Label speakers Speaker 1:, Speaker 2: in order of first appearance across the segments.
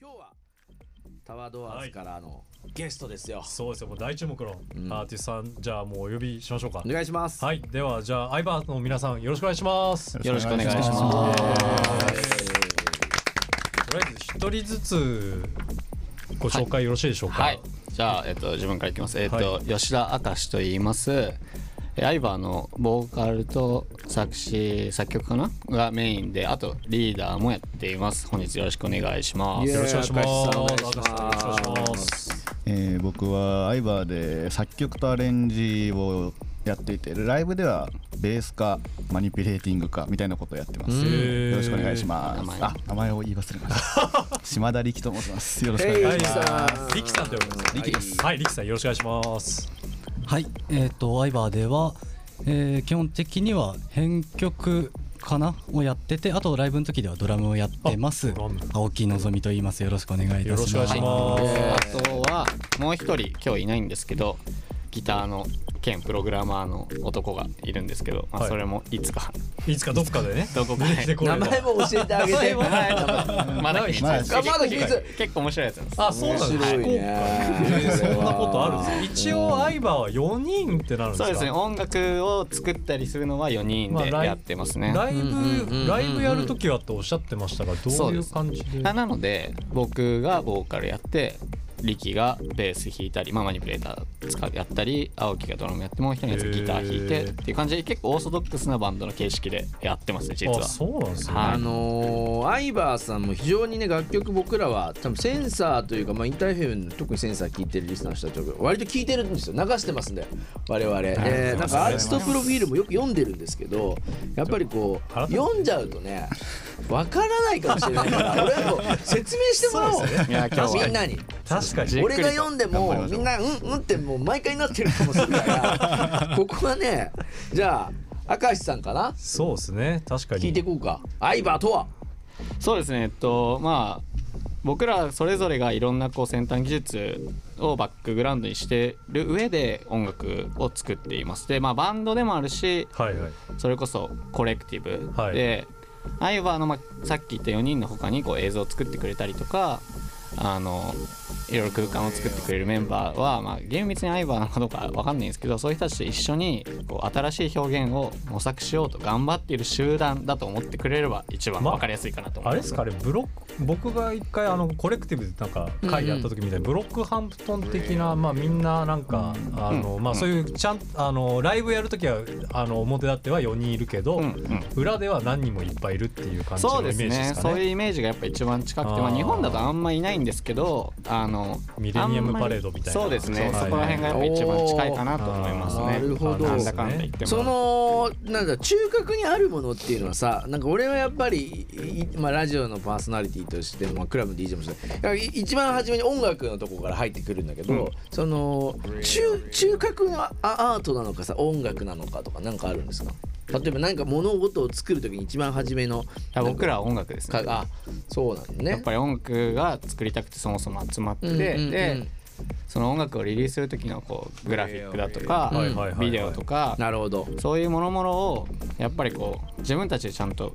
Speaker 1: 今日はタワードアーズからのゲストですよ、
Speaker 2: そうですよ。もう大注目の
Speaker 1: うん。
Speaker 2: アーティストさん、じゃあもうお呼びしましょうか。
Speaker 1: お願いします。
Speaker 2: はい。ではじゃあアイバーの皆さんよろしくお願いします。
Speaker 3: よろしくお願いします。
Speaker 2: とりあえず一人ずつご紹介よろしいでしょうか？
Speaker 3: はい。じゃあ、えっと、自分からいきます。えっと、吉田明石と言います。えアイバーのボーカルと作詞作曲かながメインであとリーダーもやっています。本日よろしくお願いします。
Speaker 2: よろしくお願いします。
Speaker 4: えー僕はアイバーで作曲とアレンジをやっていてライブではベースかマニピュレーティングかみたいなことをやってます、
Speaker 1: うん
Speaker 4: よろしくお願いします。
Speaker 3: 名前
Speaker 4: あ名前を言い忘れました。島田力と申します。よろしくお願いします、
Speaker 2: はいリキさんと呼びます。
Speaker 1: リキです。
Speaker 2: はいリキさんよろしくお願いします
Speaker 5: はい、えっ、と、アイバーでは、えー基本的には編曲かなをやってて、あとライブの時ではドラムをやってます。青木のぞみと言います。よろしくお願いいたします。
Speaker 2: よろしくお願いします、
Speaker 3: あとはもう一人今日いないんですけどギターの兼プログラマーの男がいるんですけど、まあ、
Speaker 2: はい。
Speaker 3: それもいつか。
Speaker 2: いつかどっかでね。
Speaker 3: どこか
Speaker 2: 出てきて。これ
Speaker 1: 名
Speaker 2: た
Speaker 1: 前も教えてあげて。
Speaker 3: まだ秘密結構面白いやつなんです。
Speaker 2: あそうなんです
Speaker 1: 面白いね。
Speaker 2: えーそんなことあるんですね 一応アイバーは4人ってなるんですか？
Speaker 3: そうですね。音楽を作ったりするのは4人でやってますね、
Speaker 2: ライブ、ライブやるときはっておっしゃってましたがどういう感じで？
Speaker 3: あなので僕がボーカルやって力がベース弾いたり、まあ、マニピュレーターやったり青木がドラムやってもう一人のやつギター弾いてっていう感じで結構オーソドックスなバンドの形式でやってますね実は。
Speaker 2: あそうなんですね、
Speaker 3: はい。
Speaker 1: あのーアイバーさんも非常にね楽曲僕らは多分センサーというか、まあ、インターフェム特にセンサー聞いてるリスナーの人たちは割と聞いてるんですよ。流してますんで我々、えーなんかアーティストプロフィールもよく読んでるんですけどやっぱりこう読んじゃうとねわからないかもしれないから俺はもう説明してもらおう。
Speaker 3: いや今日は
Speaker 1: みんなに。
Speaker 2: 確かに
Speaker 1: 俺が読んでもみんなうんうんってもう毎回なってるかもしれないから ここはねじゃあ明石さんかな？
Speaker 2: そうですね。確かに。
Speaker 1: 聞いていこうか。アイバーとは？
Speaker 3: そうですね。えっとまあ僕らそれぞれがいろんなこう先端技術をバックグラウンドにしてる上で音楽を作っています。でまあバンドでもあるし
Speaker 2: はいはい。
Speaker 3: それこそコレクティブ。
Speaker 2: はい。
Speaker 3: で、アイバーの、まあ、さっき言った4人の他にこう映像を作ってくれたりとかあのいろいろ空間を作ってくれるメンバーは、まあ、厳密にアイバーなのかどうかわかんないんですけどそういう人たちと一緒にこう新しい表現を模索しようと頑張っている集団だと思ってくれれば一番
Speaker 2: まあ
Speaker 3: わかりやすいかなと思います。
Speaker 2: あれですかねブロック僕が一回あのコレクティブでなんか会やった時みたいにブロックハンプトン的なまあみんななんかあのまあそういうちゃんあのライブやる時はあの表立っては4人いるけど
Speaker 3: うん。うん。
Speaker 2: 裏では何人もいっぱいいるっていう感じのイメージですかね。
Speaker 3: ね。そういうイメージがやっぱ一番近くてまあ、日本だとあんまいないんですけどあの
Speaker 2: ミレニアムパレードみたいな。
Speaker 3: そうですね。
Speaker 2: そ
Speaker 3: こら辺がやっぱ一番近いかなと思いますね。
Speaker 1: なるほど。
Speaker 3: なんだかんだ言っても。
Speaker 1: そのなんだ中核にあるものっていうのはさなんか俺はやっぱり、いまあ、ラジオのパーソナリティとして、まあ、クラブの DJ もしてい一番初めに音楽のとこから入ってくるんだけど、
Speaker 3: うん。
Speaker 1: その中中核のアアートなのかさ音楽なのかとか何かあるんですか？例えば何か物事を作る時に一番初めの
Speaker 3: 僕らは音楽ですね。
Speaker 1: かあそうなんだね。
Speaker 3: やっぱり音楽が作りたくてそもそも集まって、でその音楽をリリースする時のこうグラフィックだとかビデオとか
Speaker 1: なるほど。
Speaker 3: そういうものものをやっぱりこう自分たちでちゃんと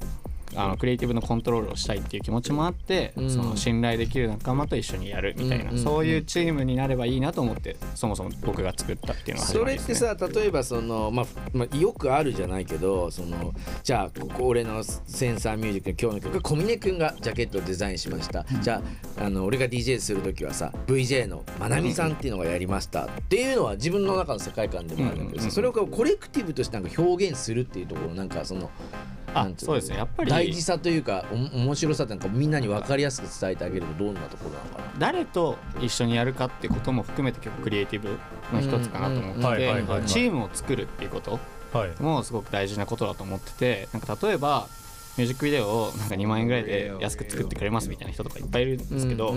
Speaker 3: あのクリエイティブのコントロールをしたいっていう気持ちもあって、
Speaker 1: うん。
Speaker 3: その信頼できる仲間と一緒にやるみたいな、
Speaker 1: うん
Speaker 3: そういうチームになればいいなと思ってそもそも僕が作ったっていうのが始
Speaker 1: それってさ例えばその、まあまあ、よくあるじゃないけどそのじゃあここ俺のセンサーミュージックの今日の曲小峰君がジャケットをデザインしました、じゃああの俺が DJ する時はさ VJ のまなみさんっていうのがやりましたっていうのは自分の中の世界観でもあるんだけどそれをこうコレクティブとしてなんか表現するっていうところなんかその
Speaker 3: あそうですね。やっぱり。
Speaker 1: 大事さというかお面白さってなんかみんなに分かりやすく伝えてあげるとどんなところなのかな。
Speaker 3: 誰と一緒にやるかってことも含めて結構クリエイティブの一つかなと思っててチームを作るっていうこと
Speaker 2: はい。
Speaker 3: もすごく大事なことだと思っててなんか例えばミュージックビデオをなんか2万円ぐらいで安く作ってくれますみたいな人とかいっぱいいるんですけど、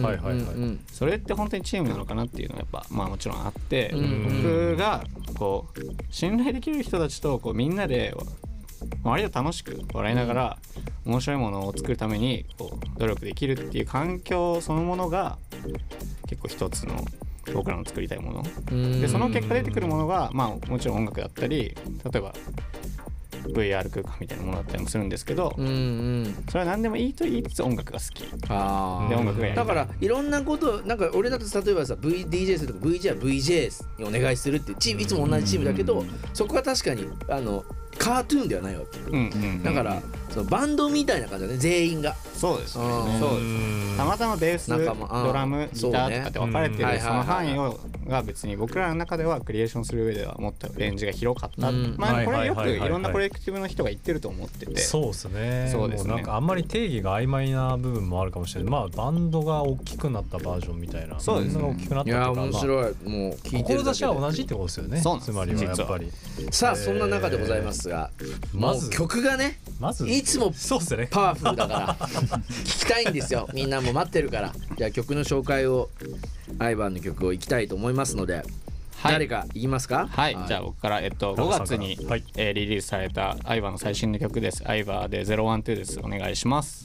Speaker 3: それって本当にチームなのかなっていうのはやっぱまあもちろんあって、
Speaker 1: うん。
Speaker 3: 僕がこう信頼できる人たちとこうみんなで割と楽しく笑いながら面白いものを作るためにこう努力できるっていう環境そのものが結構一つの僕らの作りたいもの。
Speaker 1: うん。
Speaker 3: でその結果出てくるものがまあもちろん音楽だったり例えば VR 空間みたいなものだったりもするんですけど、
Speaker 1: うんうん。
Speaker 3: それは何でもいいと言いつつ音楽が好き。
Speaker 1: あー。
Speaker 3: で音楽が
Speaker 1: だからいろんなことなんか俺だと例えばさ VDJ するとか VJ は VJ にお願いするってチームいつも同じチームだけどそこは確かにあのカートゥーンではないわけ
Speaker 3: うんうんうん
Speaker 1: だからそのバンドみたいな感じだね全員が。
Speaker 3: そうですね。
Speaker 1: うん。
Speaker 3: そうです。たまたまベースドラムギターとかって分かれて
Speaker 1: そうね
Speaker 3: るその範囲をが別に僕らの中ではクリエーションする上ではもっとレンジが広かった
Speaker 1: う。ん。
Speaker 3: まあこれよく
Speaker 2: はい
Speaker 3: ろんなコレクティブの人が言ってると思ってて。
Speaker 2: そうですね。
Speaker 3: そうですね。
Speaker 2: もうなんかあんまり定義が曖昧な部分もあるかもしれない。まあバンドが大きくなったバージョンみたいな。
Speaker 3: そうですね。
Speaker 2: 大きくなった
Speaker 1: いや面白い。もう聞いてるだけ
Speaker 2: 志は
Speaker 1: で
Speaker 2: 同じってことですよね。
Speaker 3: そう
Speaker 2: つまりはやっぱり。
Speaker 1: さあそんな中でございますがもう
Speaker 2: まず。
Speaker 1: 曲がね
Speaker 2: まず。
Speaker 1: いつも
Speaker 2: そうですね。
Speaker 1: パワフルだから聞きたいんですよ。みんなも待ってるから。じゃあ曲の紹介をアイバンの曲をいきたいと思いますので、
Speaker 3: はい。
Speaker 1: 誰か言いますか？
Speaker 3: はい、じゃあ僕から、えっと、5月に、
Speaker 2: はい。
Speaker 3: えーリリースされたアイバーの最新の曲です。アイバーで012です。お願いします。